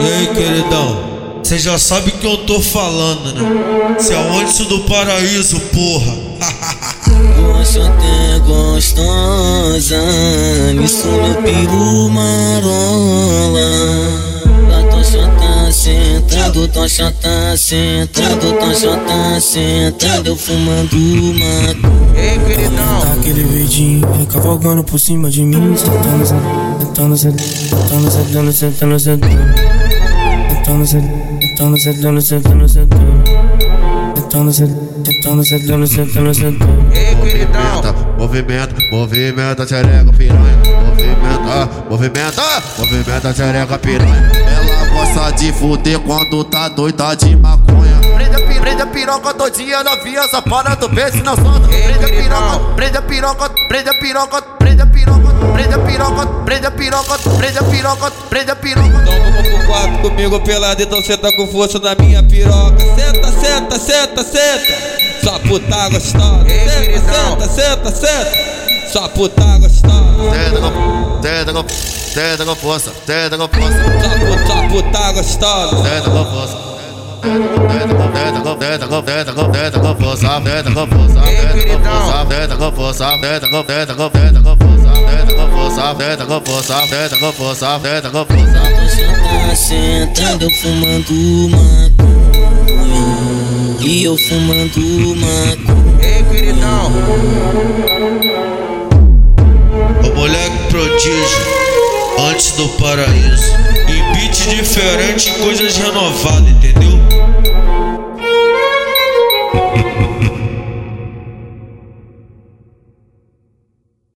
E aí, queridão? Você já sabe que eu tô falando, né? Se é antes do paraíso, porra. Gosto até gostosa, nisso meu peru marola. Da tocha tá sentado, tocha tá sentado, tocha tá sentado, eu fumando maconha. Ei, queridão. Tá aquele verdinho cavalgando por cima de mim Sentando, sentando, sentando, sentando, sentando, sentando Sentando, queridão. Movimenta, movimenta, xereca piranha. Movimenta, movimenta, movimenta, xereca piranha. Ela gosta de fuder quando tá doida de maconha. Prende a, pi- prende a piroca todinha novinha, essa para do peixe não solta. Prende a piroca, prende a piroca, prende a piroca, prende a piroca, prende a piroca, prende a piroca, prende a piroca, prende a piroca. Então vamos pro quarto comigo pelado, então senta com força na minha piroca. Senta, senta, senta, senta. Só puta gostosa. Senta, senta, senta, senta. Só puta gostosa. Tenta com, tenta com, tenta com força, tenta com força, Só puta, só gostosa. tenta com força. Tenta com, tenta com, tenta com, tenta com, tenta com força, tenta com força, tenta com força, tenta com força, tenta com, tenta com, tenta com força, tenta com força, tenta com força, tenta com força, tenta com força. Tocha tá sentado, fumando maconha. E eu fumando maconha. Ei, queridão. O moleque prodígio, antes do paraíso. E beat diferente, coisas renovadas, entendeu?